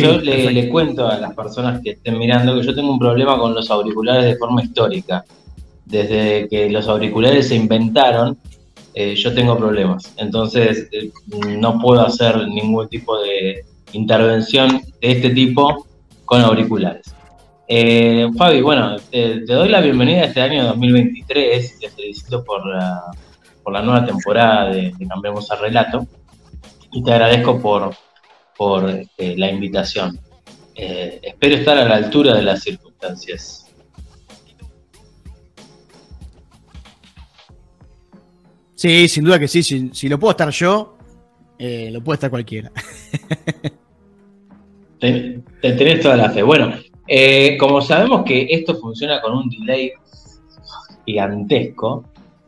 yo le, cuento a las personas que estén mirando que yo tengo un problema con los auriculares de forma histórica. Desde que los auriculares se inventaron, eh, yo tengo problemas. Entonces, eh, no puedo hacer ningún tipo de intervención de este tipo con auriculares. Eh, Fabi, bueno, te, doy la bienvenida a este año 2023. Te felicito por la, por la nueva temporada de, de Cambiemos al Relato. Y te agradezco por, por este, la invitación. Eh, espero estar a la altura de las circunstancias. Sí, sin duda que sí. Si, lo puedo estar yo, eh, lo puede estar cualquiera. te, tenés toda la fe. Bueno, eh, como sabemos que esto funciona con un delay gigantesco,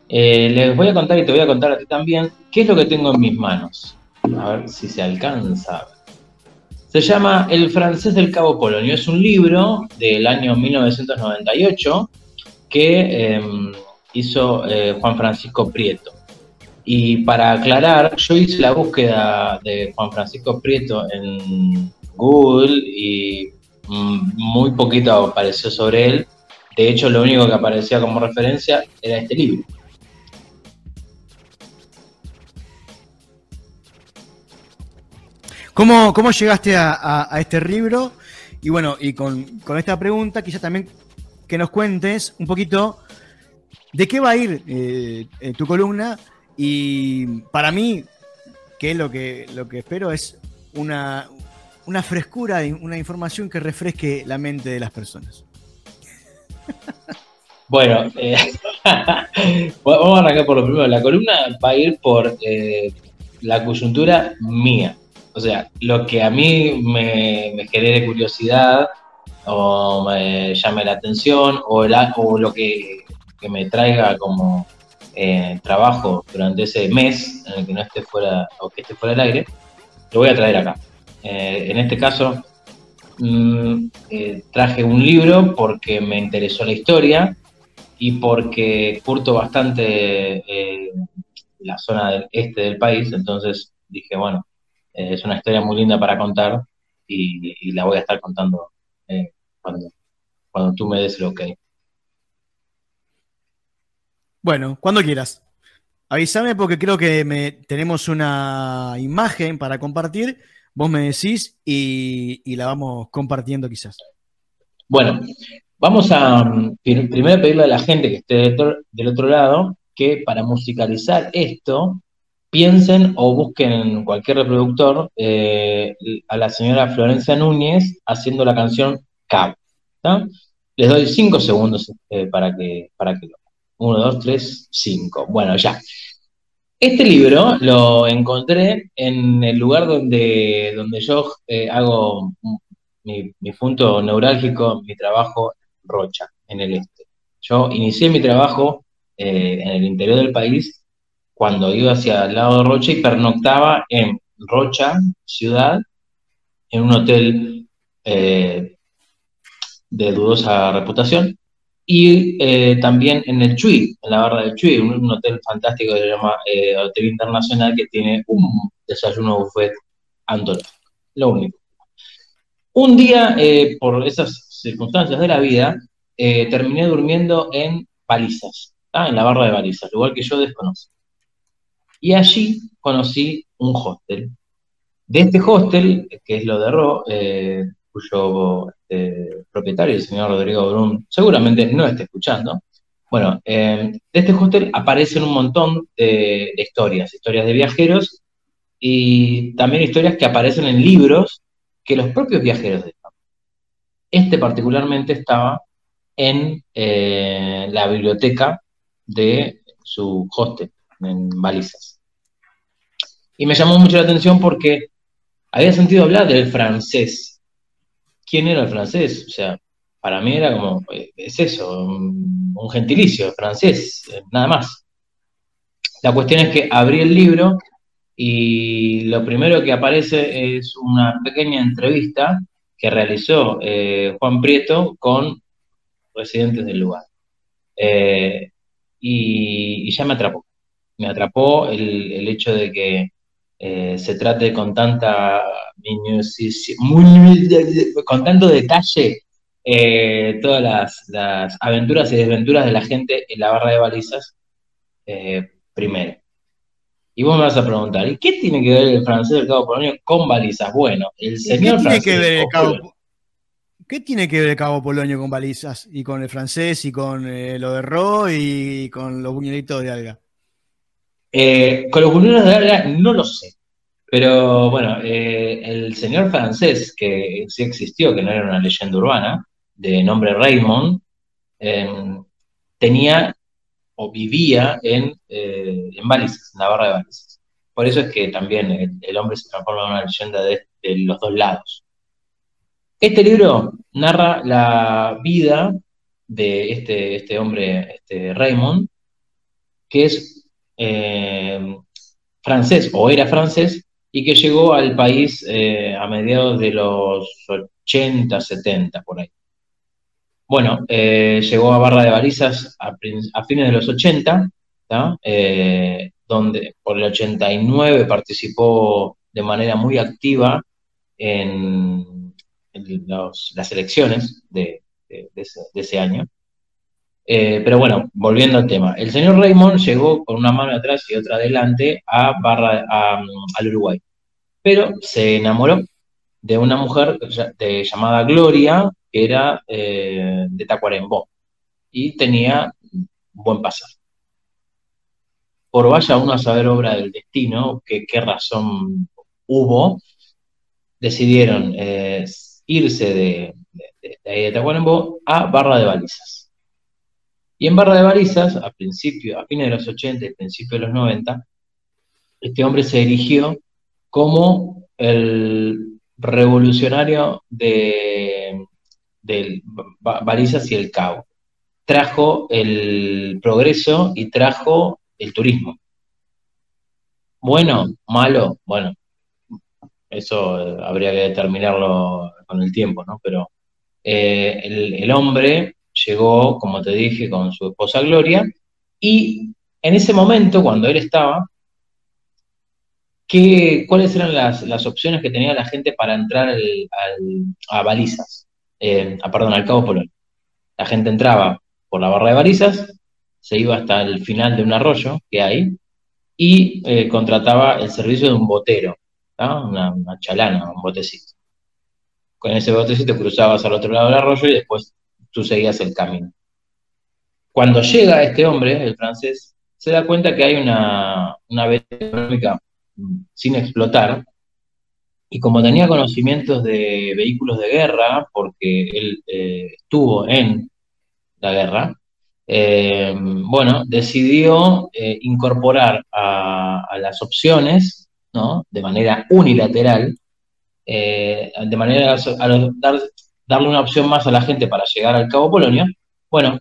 les voy a contar y te voy a contar a ti también qué es lo que tengo en mis manos. A ver si se alcanza se llama El francés del Cabo Polonio. Es un libro del año 1998 que em, hizo eh, Juan Francisco Prieto. Y para aclarar, yo hice la búsqueda de Juan Francisco Prieto en Google y mm, muy poquito apareció sobre él. De hecho, lo único que aparecía como referencia era este libro. ¿Cómo, cómo llegaste a, este libro? Y bueno, y con, esta pregunta, quizás también que nos cuentes un poquito de qué va a ir eh, tu columna. Y para mí, que es lo que, lo que espero, es una, una frescura, una información que refresque la mente de las personas. Bueno, eh, vamos a arrancar por lo primero. La columna va a ir por eh, la coyuntura mía. O sea, lo que a mí me, genere curiosidad o me llame la atención o, lo que, me traiga como eh, trabajo durante ese mes en el que no esté fuera o que esté fuera del aire, lo voy a traer acá. Eh, en este caso, mm, eh, traje un libro porque me interesó la historia y porque curto bastante la zona del este del país, entonces dije, bueno, eh, es una historia muy linda para contar y, la voy a estar contando eh, cuando, cuando tú me des lo que Bueno, cuando quieras. Avísame porque creo que me, tenemos una imagen para compartir. Vos me decís y, la vamos compartiendo quizás. Bueno, vamos a mm, primero pedirle a la gente que esté del otro lado que para musicalizar esto piensen o busquen en cualquier reproductor eh, a la señora Florencia Núñez haciendo la canción Cab. Les doy cinco segundos eh, para que para que lo. Uno, dos, tres, cinco. Bueno, ya. Este libro lo encontré en el lugar donde, donde yo eh, hago mi, mi, punto neurálgico, mi trabajo Rocha, en el este. Yo inicié mi trabajo en el interior del país cuando iba hacia el lado de Rocha y pernoctaba en Rocha, ciudad, en un hotel eh, de dudosa reputación, y eh, también en el Chuy, en la barra del Chuy, un, hotel fantástico que se llama eh, Hotel Internacional que tiene un desayuno buffet antológico, lo único. Un día, por esas circunstancias de la vida, terminé durmiendo en Balizas, en la barra de Balizas, lugar que yo desconozco. Y allí conocí un hostel. De este hostel, que es lo de Ro, eh, cuyo este, propietario, el señor Rodrigo Brum, seguramente no está escuchando. Bueno, eh, de este hostel aparecen un montón de, historias, historias de viajeros y también historias que aparecen en libros que los propios viajeros dejan. Este particularmente estaba en eh, la biblioteca de su hostel en balizas. Y me llamó mucho la atención porque había sentido hablar del francés. ¿Quién era el francés? O sea, para mí era como, eh, es eso, un, gentilicio francés, eh, nada más. La cuestión es que abrí el libro y lo primero que aparece es una pequeña entrevista que realizó eh, Juan Prieto con residentes del lugar. y, ya me atrapó me atrapó el, hecho de que eh, se trate con tanta con tanto detalle eh, todas las, aventuras y desventuras de la gente en la barra de balizas eh, primero. Y vos me vas a preguntar, ¿y qué tiene que ver el francés del Cabo Polonio con balizas? Bueno, el señor ¿Qué tiene que ver el Cabo, ¿Qué tiene que ver el Cabo Polonio con balizas? Y con el francés y con lo de Ro y con los buñuelitos de alga. Con los buñuelos de alga no lo sé. Pero bueno, eh, el señor francés, que sí existió, que no era una leyenda urbana, de nombre Raymond, em, tenía o vivía en, eh, en Balizas, en la barra de Balizas. Por eso es que también el, hombre se transforma en una leyenda de, los dos lados. Este libro narra la vida de este, este hombre, este Raymond, que es eh, francés o era francés, y que llegó al país eh, a mediados de los 80, 70, por ahí. Bueno, eh, llegó a Barra de Balizas a, fines de los 80, eh, donde por el 89 participó de manera muy activa en, las elecciones de, ese, año. Pero bueno, volviendo al tema, el señor Raymond llegó con una mano atrás y otra adelante a Barra, al Uruguay pero se enamoró de una mujer llamada Gloria, que era eh, de Tacuarembó, y tenía buen pasar. Por vaya uno a saber obra del destino, que qué razón hubo, decidieron eh, irse de, ahí de Tacuarembó a Barra de Balizas. Y en Barra de Balizas, a a fines de los 80 y principios de los 90, este hombre se erigió como el revolucionario de, Balizas y el Cabo. Trajo el progreso y trajo el turismo. Bueno, malo, bueno, eso eh, habría que determinarlo con el tiempo, ¿no? Pero eh, el, hombre llegó, como te dije, con su esposa Gloria, y en ese momento, cuando él estaba, ¿cuáles eran las, opciones que tenía la gente para entrar a balizas? Eh, perdón, al Cabo Polón. La gente entraba por la barra de balizas, se iba hasta el final de un arroyo que hay y eh, contrataba el servicio de un botero, una, chalana, un botecito. Con ese botecito cruzabas al otro lado del arroyo y después tú seguías el camino. Cuando llega este hombre, el francés, se da cuenta que hay una, una económica sin explotar. Y como tenía conocimientos de vehículos de guerra, porque él eh, estuvo en la guerra, eh, bueno, decidió eh, incorporar a, las opciones, ¿no? De manera unilateral, de manera a, dar, darle una opción más a la gente para llegar al Cabo Polonio, bueno,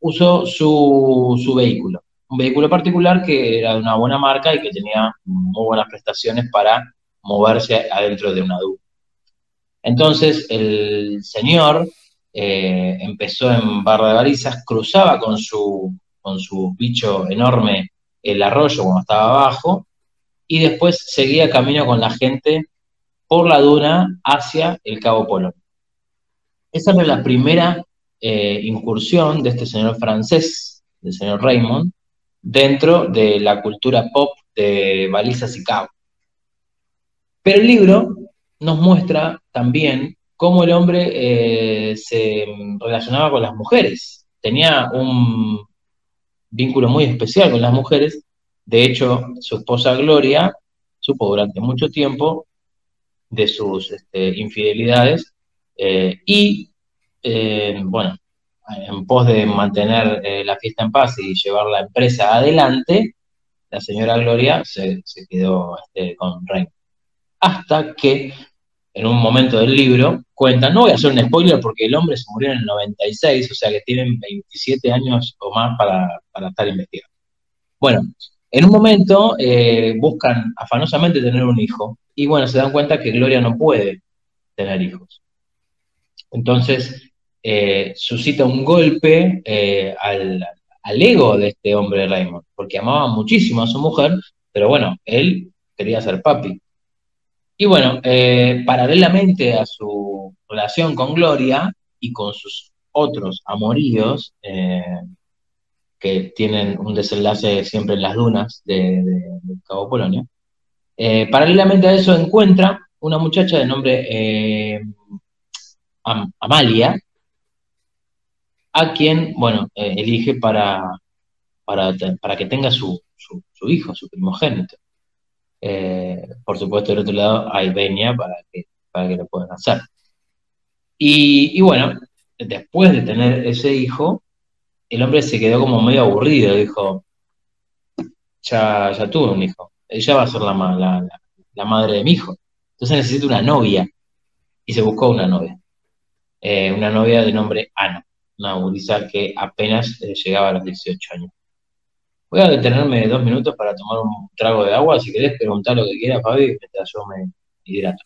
usó su, vehículo un vehículo particular que era de una buena marca y que tenía muy buenas prestaciones para moverse adentro de una duda. Entonces el señor eh, empezó en Barra de cruzaba con su, con su bicho enorme el arroyo cuando estaba abajo y después seguía camino con la gente por la duna hacia el Cabo Polón. Esa fue la primera eh, incursión de este señor francés, del señor Raymond, dentro de la cultura pop de balizas y. Pero el libro nos muestra también cómo el hombre eh, se relacionaba con las mujeres. Tenía un vínculo muy especial con las mujeres. De hecho, su esposa Gloria supo durante mucho tiempo de sus este, infidelidades eh, y, eh, bueno, en pos de mantener eh, la fiesta en paz y llevar la empresa adelante, la señora Gloria se, quedó este, con Rey. Hasta que en un momento del libro cuenta, no voy a hacer un spoiler porque el hombre se murió en el 96, o sea que tienen 27 años o más para, estar investigando. Bueno, en un momento buscan afanosamente tener un hijo y bueno, se dan cuenta que Gloria no puede tener hijos. Entonces, eh, suscita un golpe eh, al, ego de este hombre Raymond, porque amaba muchísimo a su mujer, pero bueno, él quería ser papi. Y bueno, eh, paralelamente a su relación con Gloria y con sus otros amoríos, que tienen un desenlace siempre en las dunas de, Cabo Polonio, eh, paralelamente a eso encuentra una muchacha de nombre Amalia, a quien, bueno, elige para, para, para, que tenga su, su, hijo, su primogénito. Eh, por supuesto, del otro lado hay Beña para que, para que lo puedan hacer. Y, bueno, después de tener ese hijo, el hombre se quedó como medio aburrido, dijo, ya, ya tuve un hijo, ella va a ser la, la, la, madre de mi hijo, entonces necesito una novia. Y se buscó una novia, eh, una novia de nombre Ana, una gurisa que apenas eh, llegaba a los 18 años. Voy a detenerme dos minutos para tomar un trago de agua. Si querés preguntar lo que quieras, Fabi, mientras yo me hidrato.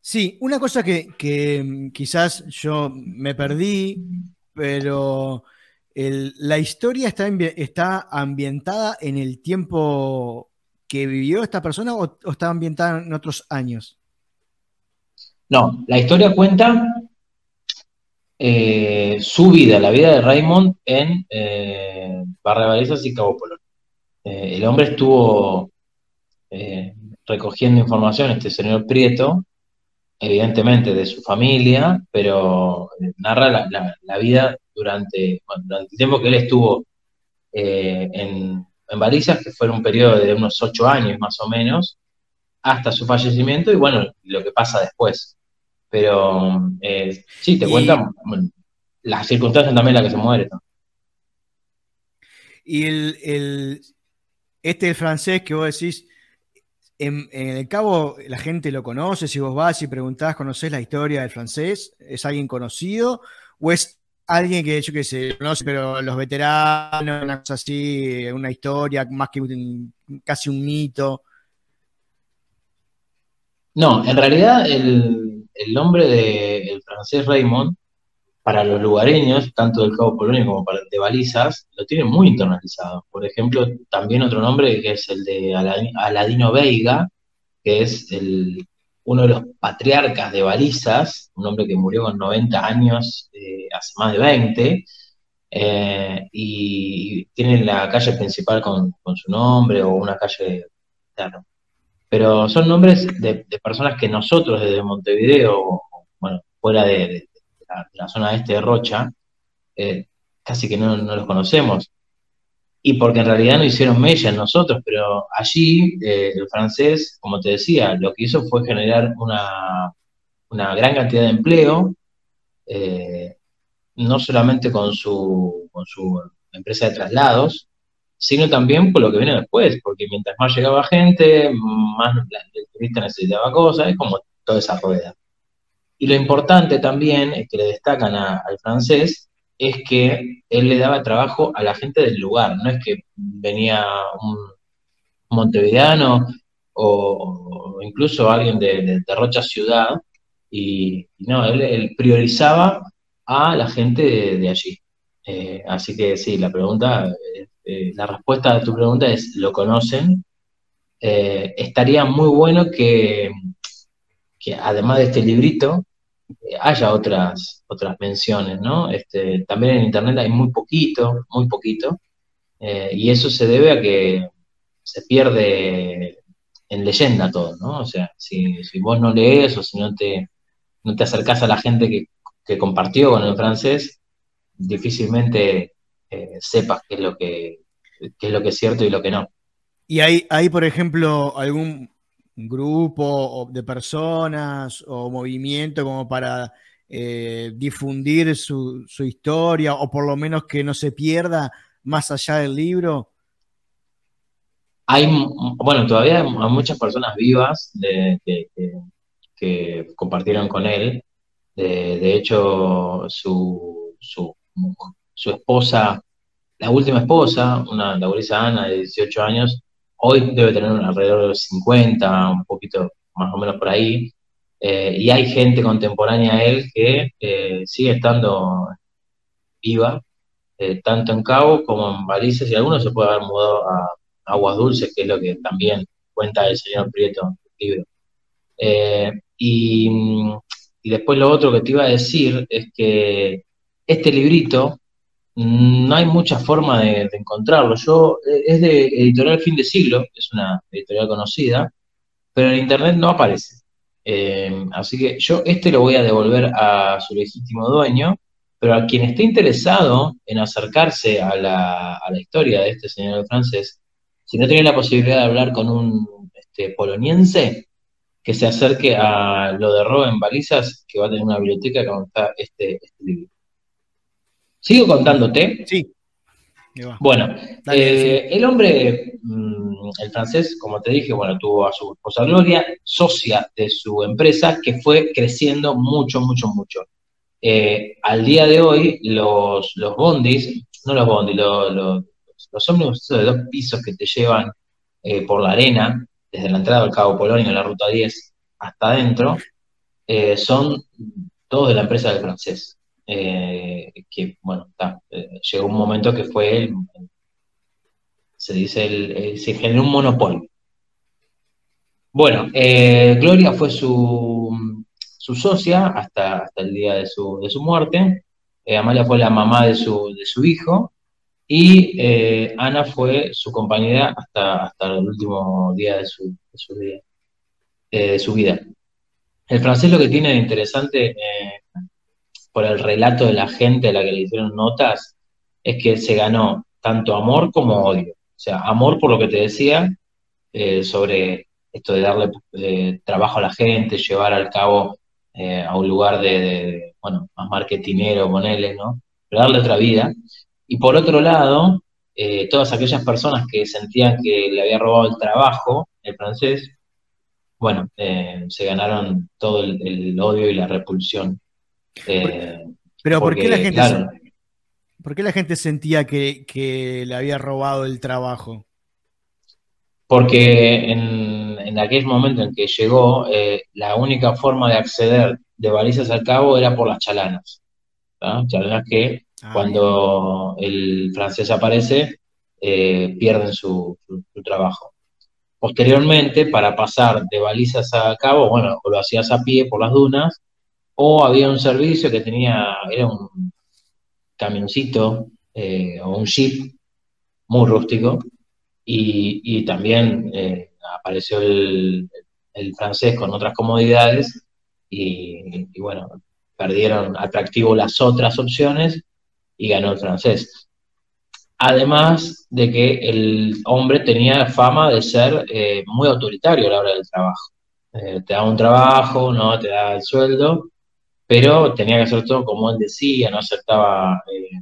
Sí, una cosa que, mm, quizás yo me perdí, pero la historia está, está ambientada en el tiempo que vivió esta persona o está ambientada en otros años? No, la historia cuenta eh, su vida, la vida de Raymond en eh, Barra Balizas y Cabo Polón. Eh, el hombre estuvo recogiendo información, este señor Prieto, evidentemente de su familia, pero narra la, vida durante, el tiempo que él estuvo en, en Balizas, que fue un periodo de unos ocho años más o menos, hasta su fallecimiento y bueno, lo que pasa después. Pero eh, sí, te cuentan las circunstancias también en las que se muere. Y el, este el francés que vos decís, en, el cabo la gente lo conoce, si vos vas y preguntás, ¿conocés la historia del francés? ¿Es alguien conocido? ¿O es alguien que yo que sé, conoce, pero los veteranos, una cosa así, una historia más que casi un mito? No, en realidad el, el nombre del francés Raymond, para los lugareños, tanto del Cabo Polonio como para de Balizas, lo tienen muy internalizado. Por ejemplo, también otro nombre que es el de Aladino Veiga, que es el, uno de los patriarcas de Balizas, un hombre que murió con 90 años eh, hace más de 20, eh, y tiene la calle principal con, su nombre o una calle, claro, pero son nombres de, personas que nosotros desde Montevideo, bueno, fuera de, la, zona este de Rocha, eh, casi que no, los conocemos. Y porque en realidad no hicieron mella en nosotros, pero allí eh, el francés, como te decía, lo que hizo fue generar una, gran cantidad de empleo, eh, no solamente con su empresa de traslados, sino también por lo que viene después, porque mientras más llegaba gente, más el turista necesitaba cosas, es como toda esa rueda. Y lo importante también, que le destacan al francés, es que él le daba trabajo a la gente del lugar, no es que venía un montevideano o, incluso alguien de, Rocha Ciudad, y, no, él, priorizaba a la gente de, allí. Eh, así que sí, la pregunta eh, la respuesta a tu pregunta es, ¿lo conocen? Eh, estaría muy bueno que, además de este librito, eh, haya otras, otras menciones, ¿no? Este, también en Internet hay muy poquito, muy poquito, y eso se debe a que se pierde en leyenda todo, ¿no? O sea, si, vos no lees o si no te, no te acercás a la gente que, que compartió con el francés, difícilmente eh, sepas qué es lo que es lo que es cierto y lo que no. ¿Y hay, hay por ejemplo, algún grupo de personas o movimiento como para eh, difundir su, historia o por lo menos que no se pierda más allá del libro? Hay, bueno, todavía hay muchas personas vivas que, compartieron con él. De, hecho, su, su, su esposa, la última esposa, una laborisa Ana de 18 años, hoy debe tener alrededor de 50, un poquito más o menos por ahí, eh, y hay gente contemporánea a él que eh, sigue estando viva, eh, tanto en Cabo como en Balizas, y algunos se puede haber mudado a Aguas Dulces, que es lo que también cuenta el señor Prieto, el libro. Eh, y, y, después lo otro que te iba a decir es que este librito no hay mucha forma de, encontrarlo. Yo, eh, es de editorial Fin de Siglo, es una editorial conocida, pero en internet no aparece. Eh, así que yo este lo voy a devolver a su legítimo dueño, pero a quien esté interesado en acercarse a la, historia de este señor francés, si no tiene la posibilidad de hablar con un este, poloniense, que se acerque a lo de Roben Balizas, que va a tener una biblioteca que está este, este libro. ¿Sigo contándote? Sí. Bueno, eh, el hombre, mm, el francés, como te dije, bueno, tuvo a su esposa Gloria, socia de su empresa, que fue creciendo mucho, mucho, mucho. Eh, al día de hoy, los, los bondis, no los bondis, los, los, los ómnibus de dos pisos que te llevan eh, por la arena, desde la entrada del Cabo Polonio, la ruta 10, hasta adentro, son todos de la empresa del francés. Eh, que, bueno, eh, llegó un momento que fue, el, se dice, el, se generó un monopolio. Bueno, eh, Gloria fue su, su socia hasta, hasta, el día de su, de su muerte, Amalia fue la mamá de su, de su hijo, y Ana fue su compañera hasta, hasta el último día de su, de su, de su vida. El francés lo que tiene de interesante por el relato de la gente a la que le hicieron notas, es que se ganó tanto amor como odio. O sea, amor por lo que te decía, eh, sobre esto de darle eh, trabajo a la gente, llevar al cabo eh, a un lugar de, bueno, más marketinero, ponele, ¿no? Pero darle otra vida. Y por otro lado, todas aquellas personas que sentían que le había robado el trabajo, el francés, bueno, se ganaron todo el odio y la repulsión eh, pero ¿por qué la gente, ¿por qué la gente sentía que, le había robado el trabajo? Porque en, en aquel momento en que llegó, eh, la única forma de acceder de balizas al cabo era por las chalanas. Chalanas que ah, cuando el francés aparece eh, pierden su, trabajo. Posteriormente, para pasar de balizas a cabo, bueno, lo hacías a pie por las dunas o había un servicio que tenía, era un camioncito eh, o un jeep muy rústico, y, también eh, apareció el, francés con otras comodidades, y, bueno, perdieron atractivo las otras opciones y ganó el francés. Además de que el hombre tenía fama de ser eh, muy autoritario a la hora del trabajo. te da un trabajo, no te da el sueldo, pero tenía que hacer todo como él decía, no aceptaba eh,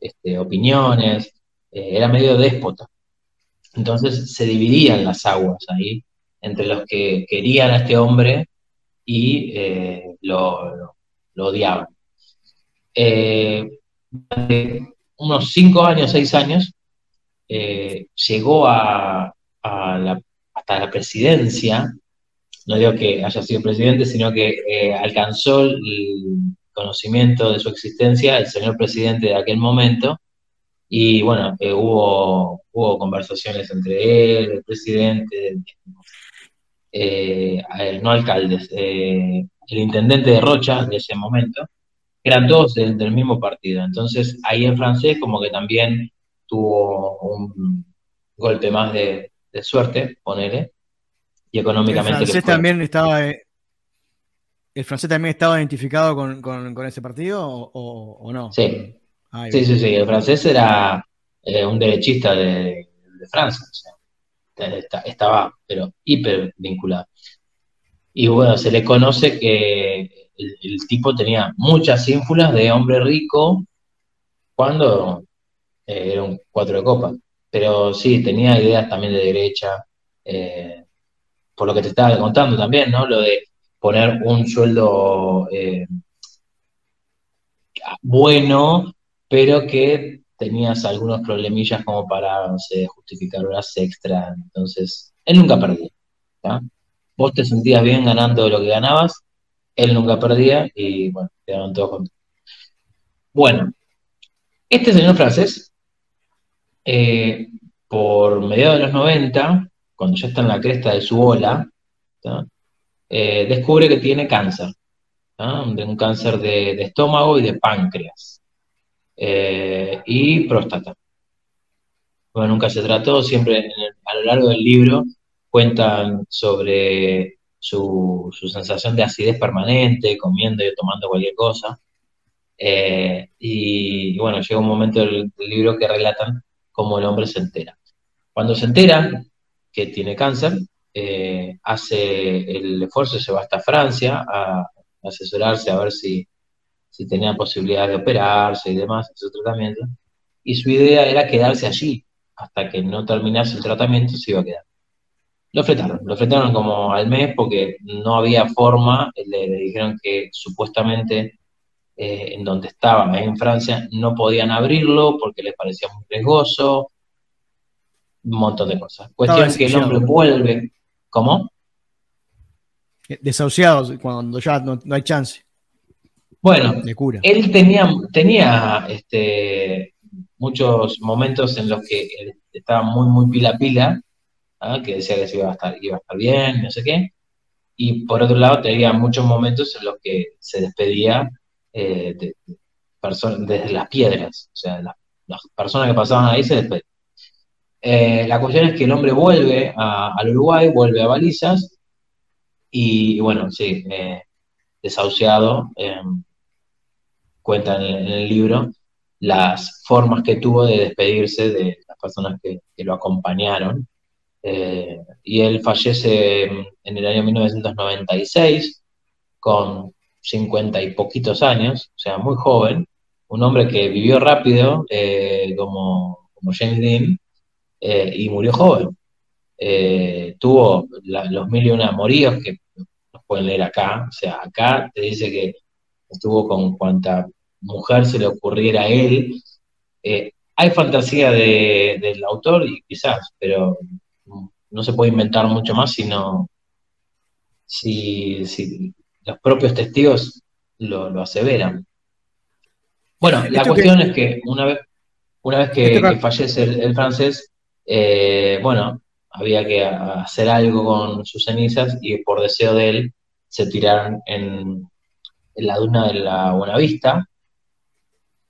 este, opiniones, eh, era medio déspota. Entonces se dividían las aguas ahí entre los que querían a este hombre y eh, lo, odiaban. durante unos cinco años, seis años, llegó a, hasta la presidencia no digo que haya sido presidente, sino que eh, alcanzó el conocimiento de su existencia el señor presidente de aquel momento, y bueno, eh, hubo, hubo conversaciones entre él, el presidente, eh, no alcaldes, el intendente de Rocha de ese momento, eran todos del, mismo partido. Entonces ahí en francés como que también tuvo un golpe más de, de suerte, ponele, y económicamente. El francés también estaba. Eh, ¿El francés también estaba identificado con, ese partido o, no? Sí. sí, sí, sí. El francés era eh, un derechista de, Francia. estaba, pero hiper vinculado. Y bueno, se le conoce que el, tipo tenía muchas ínfulas de hombre rico cuando eh, era un cuatro de copa. Pero sí, tenía ideas también de derecha. Eh, por lo que te estaba contando también, ¿no? Lo de poner un sueldo eh, bueno, pero que tenías algunos problemillas como para, justificar horas extra. Entonces, él nunca perdía. Vos te sentías bien ganando lo que ganabas, él nunca perdía y bueno, quedaron todos contentos. Bueno, este señor francés, eh, por mediados de los 90, cuando ya está en la cresta de su ola, eh, descubre que tiene cáncer, de un cáncer de, estómago y de páncreas eh, y próstata. Bueno, nunca se trató, siempre a lo largo del libro cuentan sobre su, sensación de acidez permanente, comiendo y tomando cualquier cosa. Eh, y, bueno, llega un momento del, libro que relatan cómo el hombre se entera. Cuando se entera que tiene cáncer, eh, hace el esfuerzo, se va hasta Francia a, asesorarse a ver si, si tenía posibilidad de operarse y demás, su tratamiento. Y su idea era quedarse allí hasta que no terminase el tratamiento, se iba a quedar. Lo fletaron, lo fletaron como al mes porque no había forma, le, dijeron que supuestamente eh, en donde estaban, en Francia, no podían abrirlo porque les parecía muy riesgoso, un montón de cosas. Cuestión que el hombre vuelve, ¿cómo? Desahuciados cuando ya no, hay chance. Bueno, él tenía, tenía este, muchos momentos en los que estaba muy, muy pila pila, ¿ah? que decía que iba a, estar, iba a estar bien, no sé qué. Y por otro lado, tenía muchos momentos en los que se despedía eh, de, desde las piedras. O sea, las personas que pasaban ahí se despedían. Eh, la cuestión es que el hombre vuelve al Uruguay, vuelve a Balizas, y, bueno, sí, eh, desahuciado, cuenta en el libro, las formas que tuvo de despedirse de las personas que, lo acompañaron. Eh, y él fallece en el año 1996 con 50 y poquitos años, o sea, muy joven, un hombre que vivió rápido eh, como, como, James Dean eh, y murió joven. tuvo los mil y una amoríos que nos pueden leer acá, o sea, acá te dice que estuvo con cuanta mujer se le ocurriera a él. Eh, hay fantasía del autor y quizás, pero no se puede inventar mucho más sino si, si los propios testigos lo, aseveran. Bueno, la cuestión es que una vez, una vez que, fallece el, francés, eh, bueno, había que hacer algo con sus cenizas y por deseo de él se tiraron en, la duna de la Buenavista,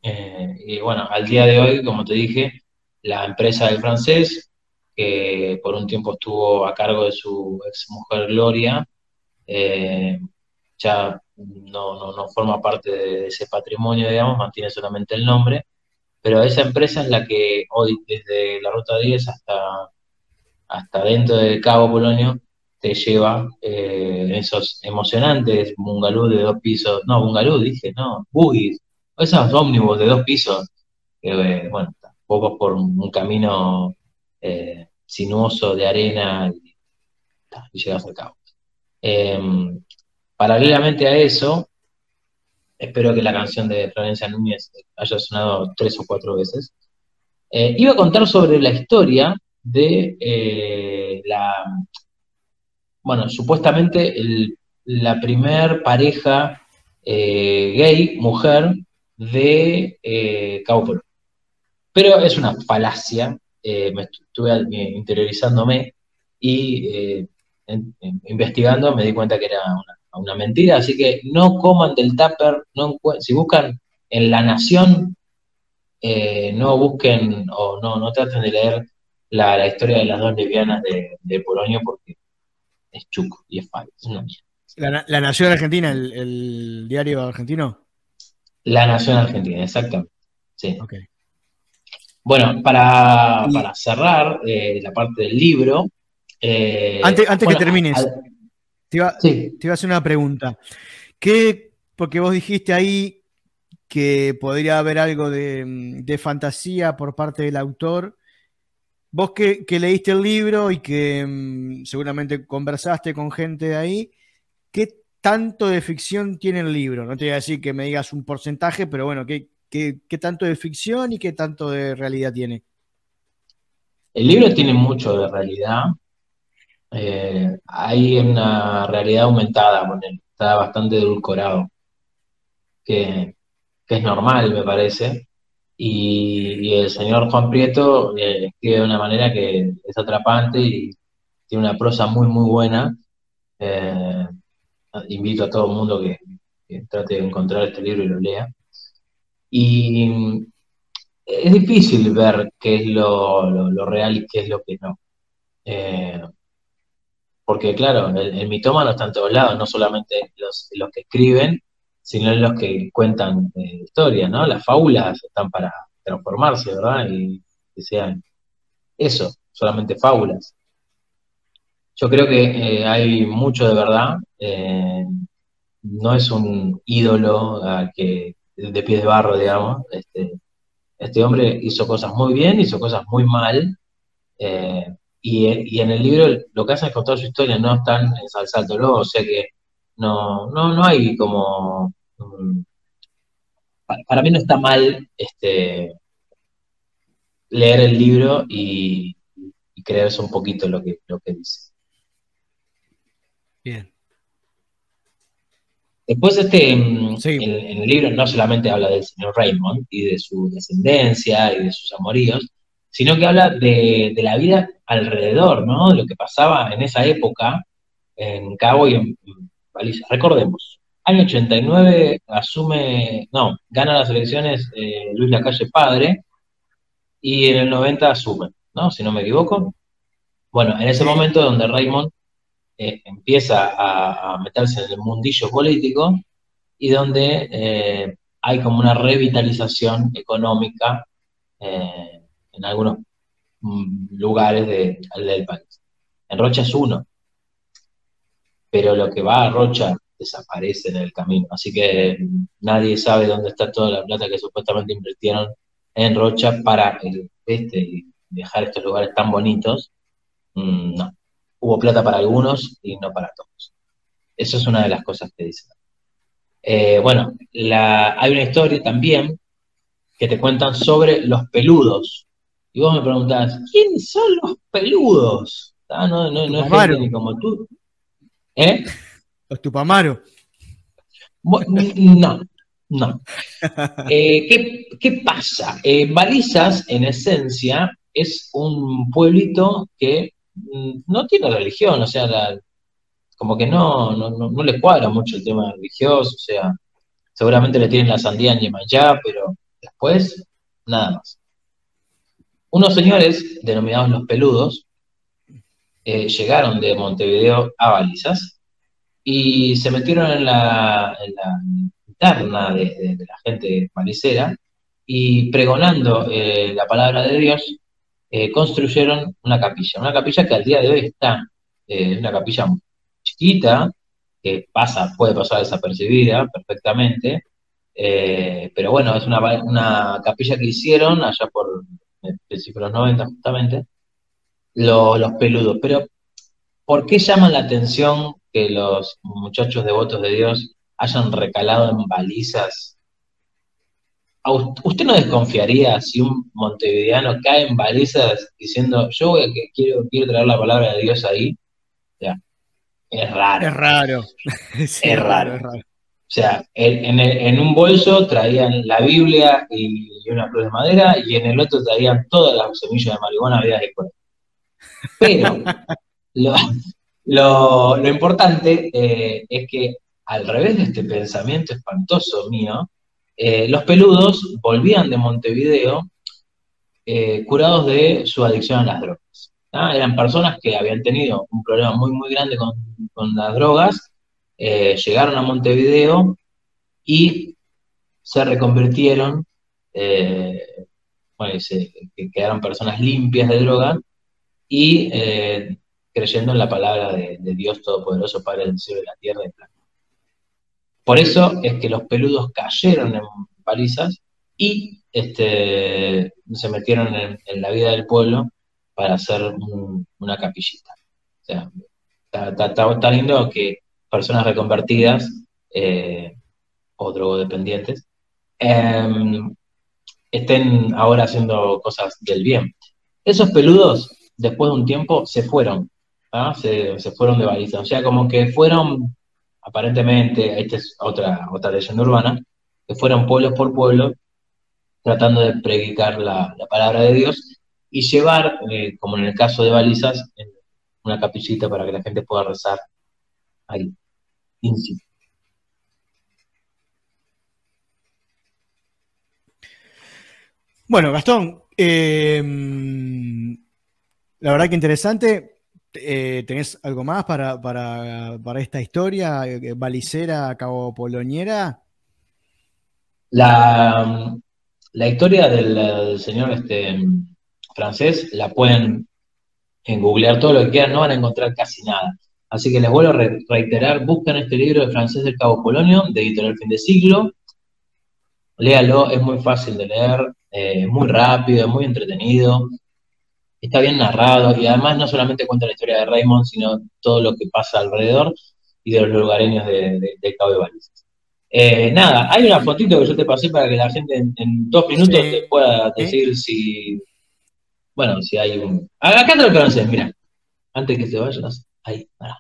eh, y bueno, al día de hoy, como te dije, la empresa del francés, que por un tiempo estuvo a cargo de su ex mujer Gloria, eh, ya no, no, forma parte de ese patrimonio, digamos, mantiene solamente el nombre, pero esa empresa es la que hoy, desde la Ruta 10 hasta, hasta dentro del Cabo Polonio, te lleva eh, esos emocionantes bungalú de dos pisos, no, bungalú dije, no, buggies, esos ómnibus de dos pisos, que, eh, bueno, poco por un, camino eh, sinuoso de arena y, llegas al cabo. Em, paralelamente a eso, espero que la canción de Florencia Núñez haya sonado tres o cuatro veces. Eh, iba a contar sobre la historia de la, bueno, supuestamente la primer pareja gay, mujer, de eh, Pero es una falacia, eh, me estuve interiorizándome y eh, investigando me di cuenta que era una, mentira, así que no coman del tupper, no, si buscan en La Nación, no busquen o no, no traten de leer la, historia de las dos lesbianas de, de Polonio porque es chuco y es falso, La, Nación Argentina, el diario argentino. La Nación Argentina, exactamente. Sí. Bueno, para, cerrar eh, la parte del libro. Eh, antes antes que termines, te, iba, a hacer una pregunta. ¿Qué, porque vos dijiste ahí que podría haber algo de, fantasía por parte del autor. Vos que, leíste el libro y que mm, seguramente conversaste con gente de ahí, ¿qué tanto de ficción tiene el libro? No te voy a decir que me digas un porcentaje, pero bueno, ¿qué, qué, tanto de ficción y qué tanto de realidad tiene? El libro tiene mucho de realidad. Eh, hay una realidad aumentada, está bastante edulcorado, que, es normal, me parece. Y, el señor Juan Prieto eh, escribe de una manera que es atrapante y, tiene una prosa muy, muy buena. Eh, invito a todo el mundo que, trate de encontrar este libro y lo lea. Y es difícil ver qué es lo, real y qué es lo que no. Porque claro, el, el mitómano está en todos lados, no solamente los, que escriben, sino los que cuentan eh, historias, ¿no? Las fábulas están para transformarse, ¿verdad? Y que sean eso, solamente fábulas. Yo creo que eh, hay mucho de verdad. Eh, no es un ídolo que, de pies de barro, digamos. Este, este, hombre hizo cosas muy bien, hizo cosas muy mal. Y, en el libro lo que hacen es contar su historia, no están ensalzándolo, o sea que no, no, no hay como para, mí no está mal este, leer el libro y, creerse un poquito lo que, lo que dice. Bien. Después, este, en, el libro no solamente habla del señor Raymond y de su descendencia y de sus amoríos, sino que habla de, la vida alrededor, ¿no? De lo que pasaba en esa época en Cabo y en, en Recordemos, Año 89 asume, no, gana las elecciones eh, Luis Lacalle padre y en el 90 asume, ¿no? Si no me equivoco. Bueno, en ese momento donde Raymond eh, empieza a, meterse en el mundillo político y donde eh, hay como una revitalización económica en algunos mm, lugares del país. En Rocha es uno, pero lo que va a Rocha desaparece en el camino. Así que nadie sabe dónde está toda la plata que supuestamente invirtieron en Rocha para este y dejar estos lugares tan bonitos. Mm, no, hubo plata para algunos y no para todos. Eso es una de las cosas que dicen. Eh, bueno, hay una historia también que te cuentan sobre los peludos. Y vos me preguntás, ¿quiénes son los peludos? Ah, no, no, no es gente ni como tú. ¿Eh? Los Tupamaro. No, no. Eh, ¿qué, pasa? Eh, Balizas, en esencia, es un pueblito que mm, no tiene religión, o sea, como que no, no, le cuadra mucho el tema religioso, o sea, seguramente le tienen la sandía en Yemayá, pero después, nada más. Unos señores, denominados los peludos, eh, llegaron de Montevideo a Balizas y se metieron en la, interna de, la gente malicera y pregonando eh, la palabra de Dios, eh, construyeron una capilla, una capilla que al día de hoy está, una capilla chiquita, que pasa, puede pasar desapercibida perfectamente, pero bueno, es una, una, capilla que hicieron allá por el principio de los 90 justamente, los peludos. Pero, ¿por qué llaman la atención que los muchachos devotos de Dios hayan recalado en balizas. ¿Usted no desconfiaría si un montevideano cae en balizas diciendo, yo voy a quiero, quiero traer la palabra de Dios ahí? es raro. Es raro. es, raro. O sea, en, un bolso traían la Biblia y, una cruz de madera, y en el otro traían todas las semillas de marihuana vida de Pero lo, lo, importante eh, es que al revés de este pensamiento espantoso mío, eh, los peludos volvían de Montevideo eh, curados de su adicción a las drogas. Eran personas que habían tenido un problema muy, muy grande con, las drogas, llegaron a Montevideo y se reconvirtieron, bueno, se, quedaron personas limpias de droga y creyendo en la palabra de, Dios Todopoderoso, Padre del cielo y la tierra y planeta. Por eso es que los peludos cayeron en palizas y este, se metieron en, la vida del pueblo para hacer una capillita. O sea, está, lindo que personas reconvertidas eh, o drogodependientes em, estén ahora haciendo cosas del bien. Esos peludos, después de un tiempo, se fueron ¿ah? se, fueron de baliza. O sea, como que fueron, aparentemente, esta es otra, otra leyenda urbana, que fueron pueblos por pueblo tratando de predicar la, palabra de Dios y llevar, eh, como en el caso de Balizas, una capillita para que la gente pueda rezar ahí, Bueno, Gastón, eh, la verdad que interesante. Eh, ¿Tenés algo más para, esta historia? ¿Valicera, Cabo Poloniera? La, la historia del, señor este, francés la pueden en googlear todo lo que quieran, no van a encontrar casi nada. Así que les vuelvo a reiterar, busquen este libro de francés del Cabo Polonio, de Editorial Fin de Siglo, léalo, es muy fácil de leer, eh, muy rápido, muy entretenido, está bien narrado y además no solamente cuenta la historia de Raymond, sino todo lo que pasa alrededor y de los lugareños de, Cabo de Balizas. Eh, nada, hay una fotito que yo te pasé para que la gente en, dos minutos te pueda decir si, bueno, si hay un... Acá te lo conoces, mira, antes que te vayas, ahí, para.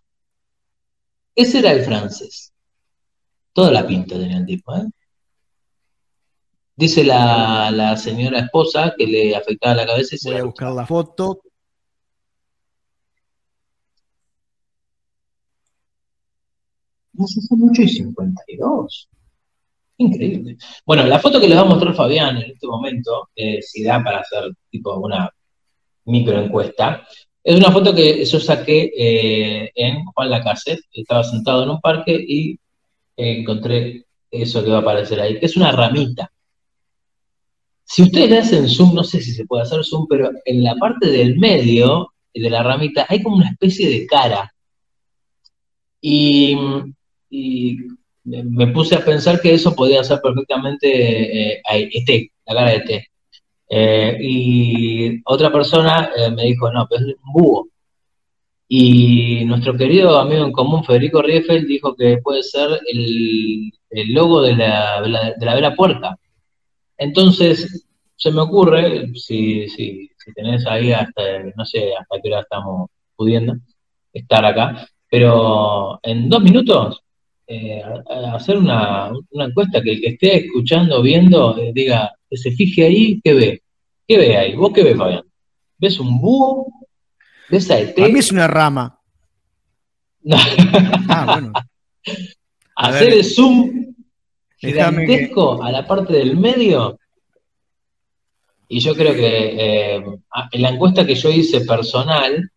Ese era el francés. Toda la pinta tenía el tipo, ¿eh? Dice la, señora esposa que le afectaba la cabeza y se Voy a buscar la foto. Son 8 y 52. Increíble. Bueno, la foto que les va a mostrar Fabián en este momento, eh, si da para hacer tipo una microencuesta, es una foto que yo saqué eh, en Juan Lacase. Estaba sentado en un parque y encontré eso que va a aparecer ahí, que es una ramita. Si ustedes le hacen zoom, no sé si se puede hacer zoom, pero en la parte del medio de la ramita hay como una especie de cara. Y, me puse a pensar que eso podía ser perfectamente eh, este, la cara de T. Eh, y otra persona eh, me dijo, no, pero es un búho. Y nuestro querido amigo en común, Federico Riefel, dijo que puede ser el, logo de la, de la vela puerta. Entonces, se me ocurre, si, si, si tenés ahí hasta, no sé hasta qué hora estamos pudiendo estar acá, pero en dos minutos, eh, hacer una, encuesta que el que esté escuchando, viendo, diga, que se fije ahí, ¿qué ve? ¿Qué ve ahí? ¿Vos qué ves, Fabián? ¿Ves un búho? ¿Ves a ET? A mí es una rama. ah, bueno. Hacer el zoom gigantesco a la parte del medio y yo creo que eh, en la encuesta que yo hice personal,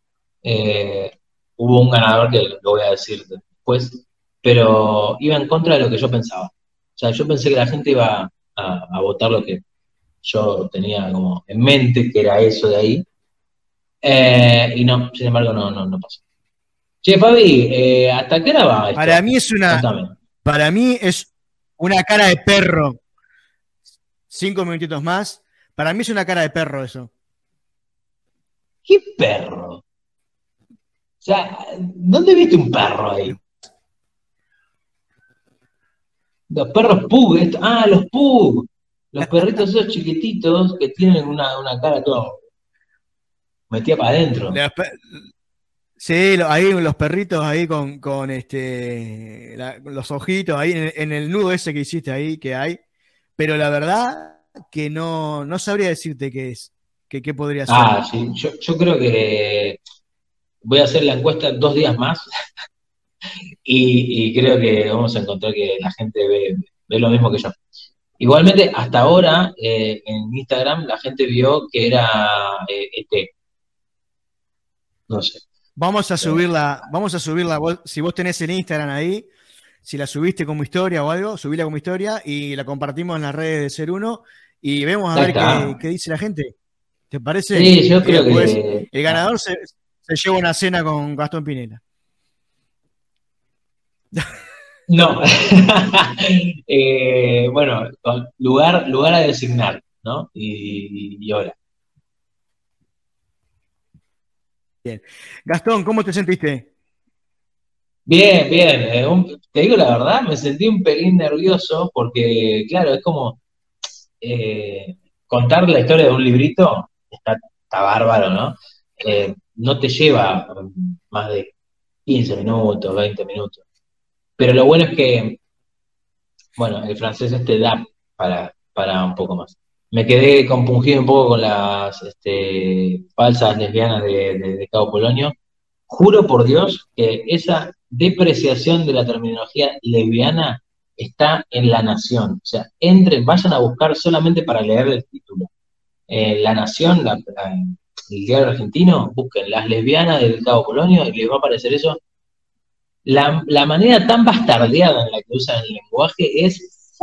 eh, hubo un ganador que lo voy a decir después, pero iba en contra de lo que yo pensaba. O sea, yo pensé que la gente iba a, votar lo que yo tenía como en mente, que era eso de ahí. Eh, y no, sin embargo, no, no, no pasó. Che, Fabi, ¿hasta qué hora va esto? Para mí es una. Para mí es una cara de perro. Cinco minutitos más para mí es una cara de perro eso. ¿Qué perro? O sea, ¿dónde viste un perro ahí? Los perros pug, ah, los pug, los perritos esos chiquititos que tienen una, cara toda metida para adentro. Sí, ahí los perritos ahí con, con este los ojitos ahí en, en, el nudo ese que hiciste ahí que hay. Pero la verdad, que no, no sabría decirte qué es, qué, qué podría ser. Ah, sí, yo, yo creo que voy a hacer la encuesta dos días más y, creo que vamos a encontrar que la gente ve, ve lo mismo que yo. Igualmente, hasta ahora eh, en Instagram la gente vio que era eh, este. No sé. Vamos a subirla, vamos a subirla, si vos tenés el Instagram ahí, si la subiste como historia o algo, subíla como historia y la compartimos en las redes de Ser Uno y vemos a ver qué, dice la gente. ¿Te parece? Sí, yo creo que. El ganador se, lleva una cena con Gastón Pinela. No. Eh, bueno, lugar, lugar a designar, ¿no? Y, y hora. Bien. Gastón, ¿cómo te sentiste? Bien, bien. Eh, te digo la verdad, me sentí un pelín nervioso porque, claro, es como eh, contar la historia de un librito está, bárbaro, ¿no? No te lleva más de 15 minutos, 20 minutos. Pero lo bueno es que, bueno, el francés este da para, para un poco más. Me quedé compungido un poco con las este, falsas lesbianas de, Cabo Polonio. juro por Dios que esa depreciación de la terminología lesbiana está en La Nación. O sea, entren, vayan a buscar solamente para leer el título. Eh, la Nación, el diario argentino, busquen las lesbianas del Cabo Colonio y les va a aparecer eso. La, manera tan bastardeada en la que usan el lenguaje es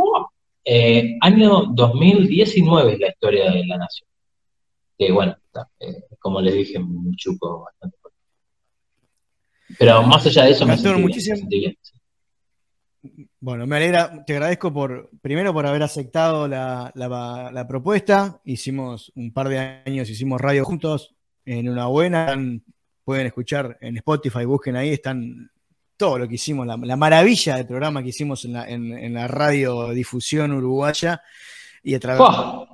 eh, año 2019 es la historia de la nación. Que bueno, eh, como les dije, un chupo bastante Pero más allá de eso, me sentí Bueno, me alegra, te agradezco por, primero por haber aceptado la, la, propuesta. Hicimos un par de años, hicimos radio juntos en una buena. Pueden escuchar en Spotify, busquen ahí, están todo lo que hicimos, la, maravilla del programa que hicimos en la, en, la radiodifusión uruguaya y a través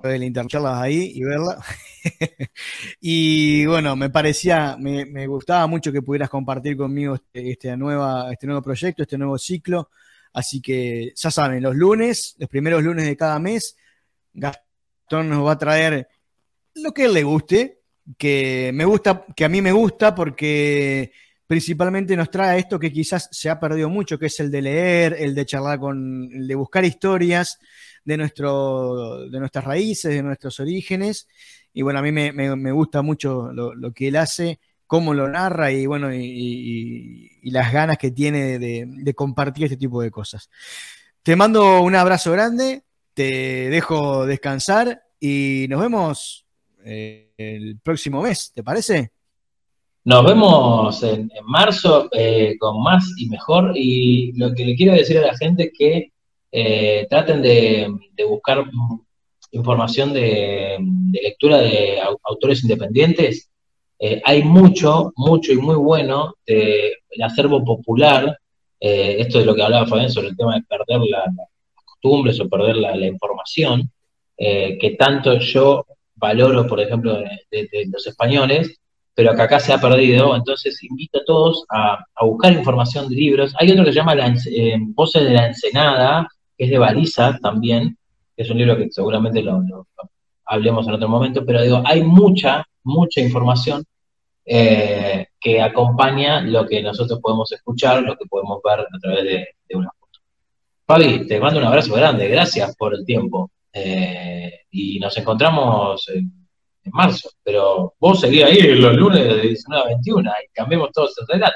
de la internet ahí y verla. y bueno, me parecía, me, gustaba mucho que pudieras compartir conmigo este, este, nueva, este nuevo proyecto, este nuevo ciclo. Así que ya saben, los lunes, los primeros lunes de cada mes, Gastón nos va a traer lo que él le guste, que me gusta, que a mí me gusta porque principalmente nos trae esto que quizás se ha perdido mucho, que es el de leer, el de charlar con, el de buscar historias de, nuestro, de nuestras raíces, de nuestros orígenes. Y bueno, a mí me, gusta mucho lo, que él hace, cómo lo narra y bueno, y, las ganas que tiene de, compartir este tipo de cosas. Te mando un abrazo grande, te dejo descansar y nos vemos eh, el próximo mes, ¿te parece? Nos vemos en, marzo eh, con más y mejor. Y lo que le quiero decir a la gente es que eh, traten de, buscar información de, lectura de autores independientes. Eh, hay mucho, mucho y muy bueno del acervo popular. esto es lo que hablaba Fabián sobre el tema de perder las costumbres o perder la, información, que tanto yo valoro, por ejemplo, de los españoles pero que acá se ha perdido, entonces invito a todos a, buscar información de libros. Hay otro que se llama la, eh, Voces de la Ensenada, que es de Baliza también, que es un libro que seguramente lo, hablemos en otro momento, pero digo, hay mucha, mucha información eh, que acompaña lo que nosotros podemos escuchar, lo que podemos ver a través de, una foto. Fabi, te mando un abrazo grande, gracias por el tiempo. Eh, y nos encontramos en marzo, pero vos seguís ahí los lunes de 19 a 21 y cambiemos todos el relato.